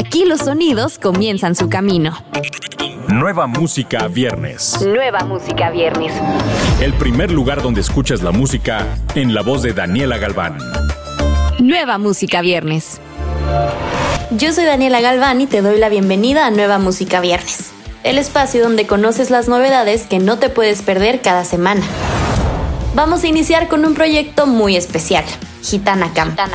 Aquí los sonidos comienzan su camino. Nueva música viernes. Nueva música viernes. El primer lugar donde escuchas la música en la voz de Daniela Galván. Nueva música viernes. Yo soy Daniela Galván y te doy la bienvenida a Nueva Música Viernes, el espacio donde conoces las novedades que no te puedes perder cada semana. Vamos a iniciar con un proyecto muy especial, Gitana Camp. A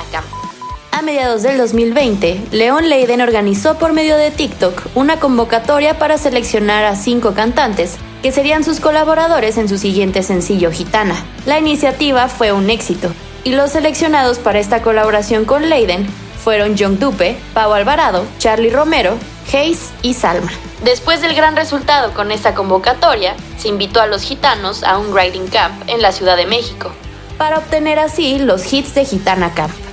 mediados del 2020, León Leiden organizó por medio de TikTok una convocatoria para seleccionar a cinco cantantes que serían sus colaboradores en su siguiente sencillo Gitana. La iniciativa fue un éxito y los seleccionados para esta colaboración con Leiden fueron John Dupe, Pau Alvarado, Charlie Romero, Hayes y Salma. Después del gran resultado con esta convocatoria, se invitó a los gitanos a un Riding Camp en la Ciudad de México, para obtener así los hits de Gitana Camp.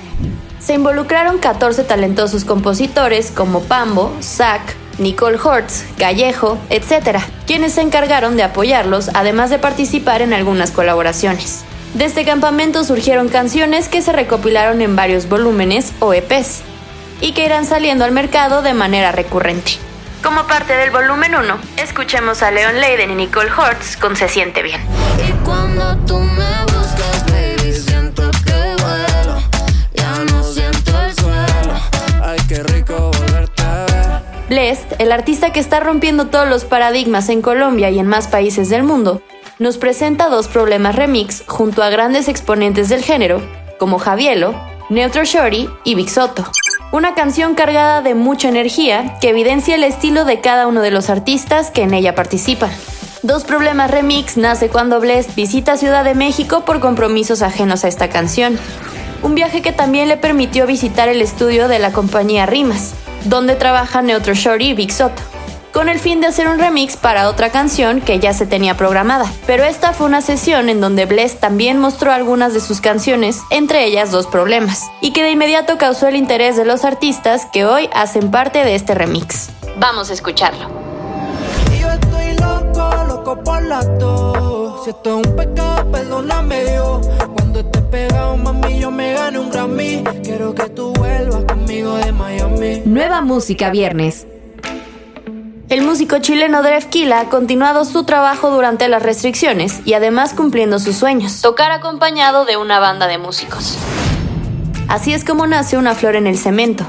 Se involucraron 14 talentosos compositores como Pambo, Zack, Nicole Hortz, Callejo, etc., quienes se encargaron de apoyarlos, además de participar en algunas colaboraciones. De este campamento surgieron canciones que se recopilaron en varios volúmenes o EPs y que irán saliendo al mercado de manera recurrente. Como parte del volumen 1, escuchemos a Leon Leiden y Nicole Hortz con Se siente bien. Ver. Blest, el artista que está rompiendo todos los paradigmas en Colombia y en más países del mundo, nos presenta dos problemas remix junto a grandes exponentes del género, como Javielo, Neutro Shorty y Big Soto. Una canción cargada de mucha energía que evidencia el estilo de cada uno de los artistas que en ella participan. Dos Problemas Remix nace cuando Blest visita Ciudad de México por compromisos ajenos a esta canción. Un viaje que también le permitió visitar el estudio de la compañía Rimas, donde trabaja Neutro Shorty y Big Soto con el fin de hacer un remix para otra canción que ya se tenía programada. Pero esta fue una sesión en donde Bless también mostró algunas de sus canciones, entre ellas Dos Problemas, y que de inmediato causó el interés de los artistas que hoy hacen parte de este remix. Vamos a escucharlo. Pegado, mami, yo me un Grammy. Quiero que tú vuelvas conmigo de Miami. Nueva música viernes. El músico chileno Drefkila ha continuado su trabajo durante las restricciones y además cumpliendo sus sueños, tocar acompañado de una banda de músicos. Así es como nace Una Flor en el Cemento,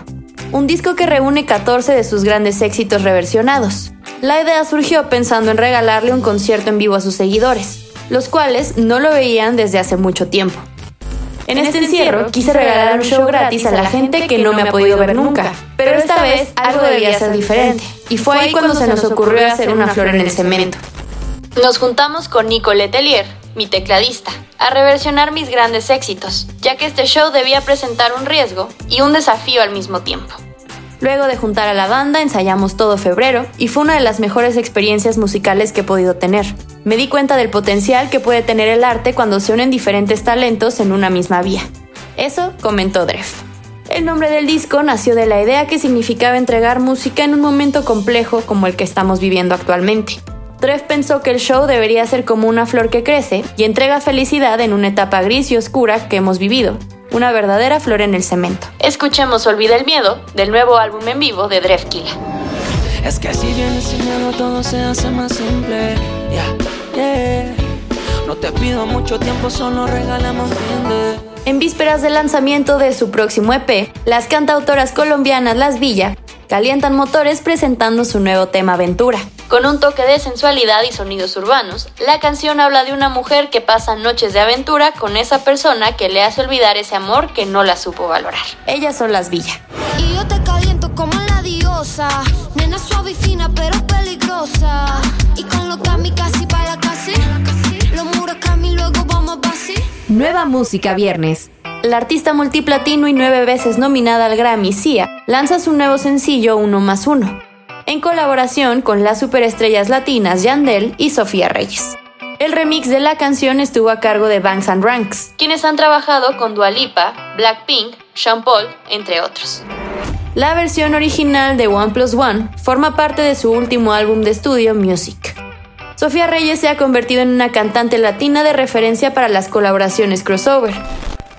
un disco que reúne 14 de sus grandes éxitos reversionados. La idea surgió pensando en regalarle un concierto en vivo a sus seguidores, los cuales no lo veían desde hace mucho tiempo. En este encierro quise regalar un show gratis a la gente que no me ha podido ver nunca, pero esta vez algo debía ser diferente, y fue ahí cuando se nos ocurrió hacer una flor en el cemento. Nos juntamos con Nico Letelier, mi tecladista, a reversionar mis grandes éxitos, ya que este show debía presentar un riesgo y un desafío al mismo tiempo. Luego de juntar a la banda, ensayamos todo febrero y fue una de las mejores experiencias musicales que he podido tener. Me di cuenta del potencial que puede tener el arte cuando se unen diferentes talentos en una misma vía. Eso comentó Dref. El nombre del disco nació de la idea que significaba entregar música en un momento complejo como el que estamos viviendo actualmente. Dref pensó que el show debería ser como una flor que crece y entrega felicidad en una etapa gris y oscura que hemos vivido, una verdadera flor en el cemento. Escuchemos Olvida el Miedo del nuevo álbum en vivo de Drefkila. Es que miedo, todo se hace más. Yeah, yeah. No te pido mucho tiempo, solo regalamos fin de. En vísperas del lanzamiento de su próximo EP, las cantautoras colombianas Las Villa calientan motores presentando su nuevo tema Aventura. Con un toque de sensualidad y sonidos urbanos, la canción habla de una mujer que pasa noches de aventura con esa persona que le hace olvidar ese amor que no la supo valorar. Ellas son Las Villa. Y yo te caliento como la diosa. Nena suave y fina, pero peligrosa. Y con la casi. Nueva música viernes. La artista multiplatino y nueve veces nominada al Grammy, Sia, lanza su nuevo sencillo Uno más Uno, en colaboración con las superestrellas latinas Yandel y Sofía Reyes. El remix de la canción estuvo a cargo de Banks and Ranks, quienes han trabajado con Dua Lipa, Blackpink, Sean Paul, entre otros. La versión original de One Plus One forma parte de su último álbum de estudio, Music. Sofía Reyes se ha convertido en una cantante latina de referencia para las colaboraciones crossover.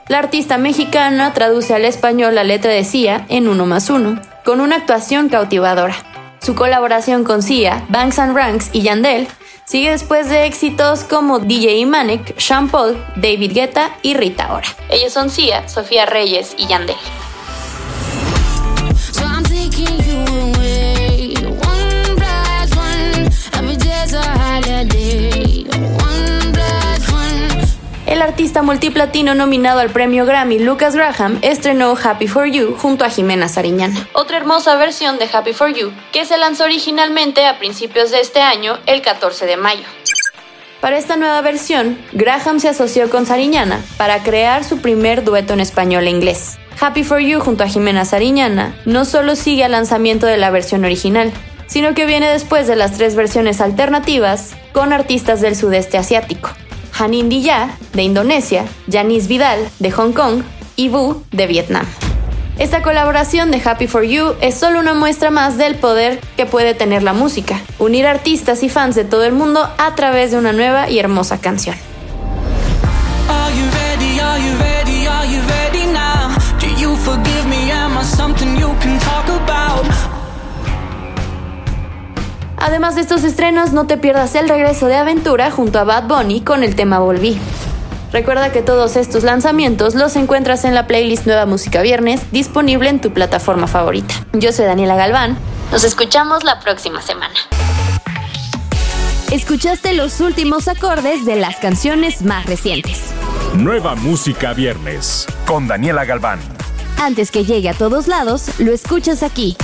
La artista mexicana traduce al español la letra de Sia en Uno más Uno con una actuación cautivadora. Su colaboración con Sia, Banks and Ranks y Yandel sigue después de éxitos como DJ Manek, Sean Paul, David Guetta y Rita Ora. Ellos son Sia, Sofía Reyes y Yandel. El artista multiplatino nominado al premio Grammy Lucas Graham estrenó Happy for You junto a Jimena Sariñana. Otra hermosa versión de Happy for You que se lanzó originalmente a principios de este año, el 14 de mayo. Para esta nueva versión, Graham se asoció con Sariñana para crear su primer dueto en español e inglés. Happy for You junto a Jimena Sariñana no solo sigue al lanzamiento de la versión original, sino que viene después de las tres versiones alternativas con artistas del sudeste asiático. Hanin de Indonesia, Janice Vidal, de Hong Kong, y Vu, de Vietnam. Esta colaboración de Happy for You es solo una muestra más del poder que puede tener la música, unir artistas y fans de todo el mundo a través de una nueva y hermosa canción. Además de estos estrenos, no te pierdas el regreso de Aventura junto a Bad Bunny con el tema Volví. Recuerda que todos estos lanzamientos los encuentras en la playlist Nueva Música Viernes, disponible en tu plataforma favorita. Yo soy Daniela Galván. Nos escuchamos la próxima semana. Escuchaste los últimos acordes de las canciones más recientes. Nueva Música Viernes con Daniela Galván. Antes que llegue a todos lados, lo escuchas aquí.